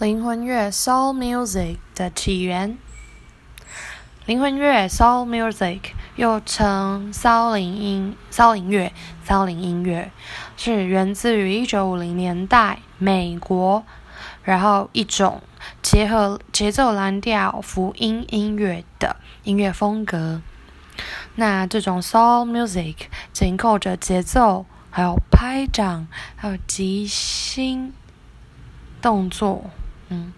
灵魂乐 （Soul Music） 的起源。灵魂乐 （Soul Music） 又称骚灵音、骚灵乐、骚灵音乐，是源自于一九五零年代美国，然后一种结合节奏蓝调、福音音乐的音乐风格。那这种 Soul Music 紧扣着节奏，还有拍掌，还有即兴动作。嗯，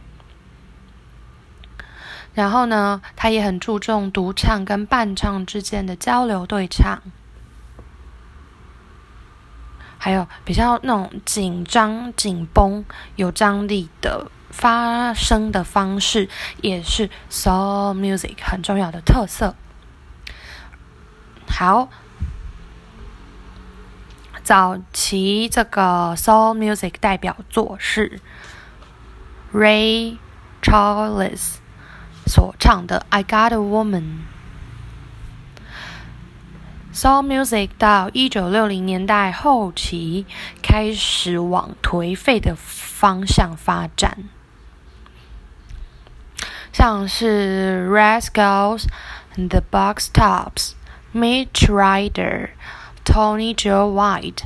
然后呢，他也很注重独唱跟伴唱之间的交流对唱，还有比较那种紧张、紧绷、有张力的发声的方式，也是 soul music 很重要的特色。好，早期这个 soul music 代表作是。Ray Charles 所唱的《I Got a Woman》，Soul Music 到一九六零年代后期开始往颓废的方向发展，像是 Rascals、The Box Tops、Mitch Ryder、Tony Joe White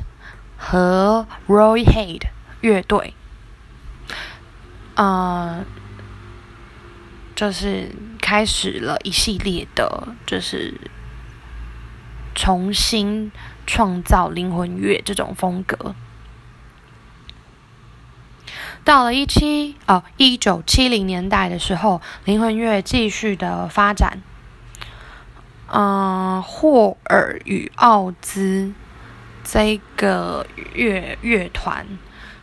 和 Roy Hayde 乐队。 嗯，就是开始了一系列的，就是重新创造灵魂乐这种风格。到了一七哦一九七零年代的时候，灵魂乐继续的发展。嗯，霍尔与奥兹这个乐乐团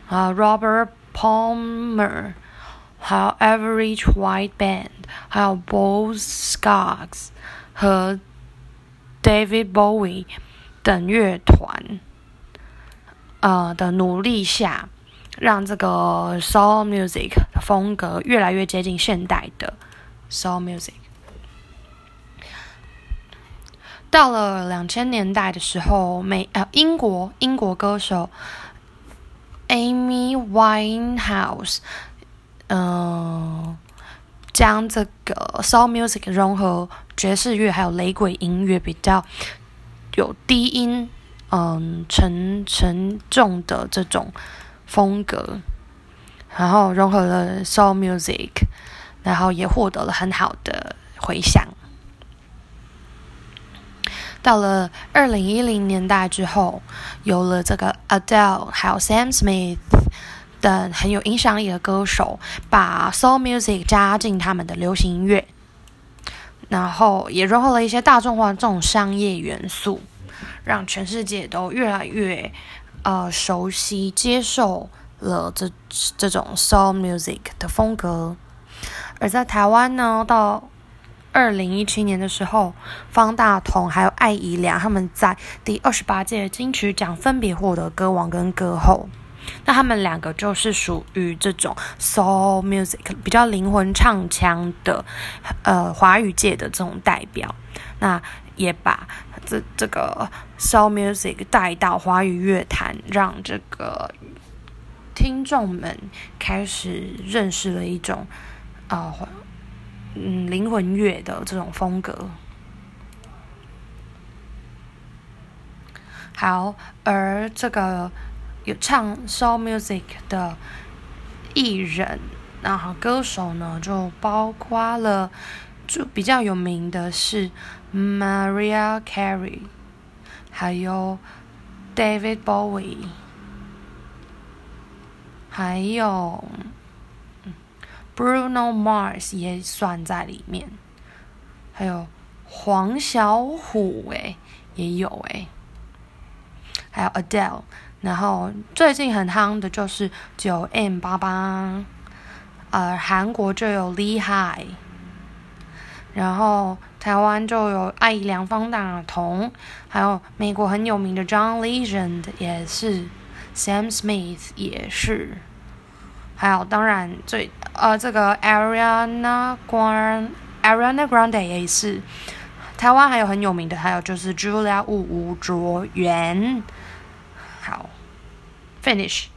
啊，Robert Palmer。还有 Average White Band，还有 Boz Scaggs 和 David Bowie 等乐团，呃的努力下，让这个 Soul Music 风格越来越接近现代的 Soul Music。到了两千年代的时候，美呃英国英国歌手 Amy Winehouse。嗯，将这个 soul music 融合爵士乐还有雷鬼音乐，比较有低音、嗯沉沉重的这种风格，然后融合了 soul music，然后也获得了很好的回响。到了二零一零年代之后，有了这个 Adele，还有 Sam Smith。等很有影响力的歌手，把 soul music 加进他们的流行音乐，然后也融合了一些大众化这种商业元素，让全世界都越来越呃熟悉、接受了这这种 soul music 的风格。而在台湾呢，到二零一七年的时候，方大同还有艾怡良他们在第二十八届金曲奖分别获得歌王跟歌后。那他们两个就是属于这种 soul music 比较灵魂唱腔的，呃，华语界的这种代表。那也把这这个 soul music 带到华语乐坛，让这个听众们开始认识了一种，呃，嗯，灵魂乐的这种风格。好，而这个。有唱 soul music 的艺人，然后歌手呢，就包括了，就比较有名的是 Maria Carey，还有 David Bowie，还有 Bruno Mars 也算在里面，还有黄小琥诶，也有诶，还有 Adele。然后最近很夯的就是九 M 八八，呃，韩国就有李海，然后台湾就有爱怡良、方大同，还有美国很有名的 John Legend 也是，Sam Smith 也是，还有当然最呃这个 Ariana Grande Ariana Grande 也是，台湾还有很有名的，还有就是 Julia 吴卓源。好。，finish。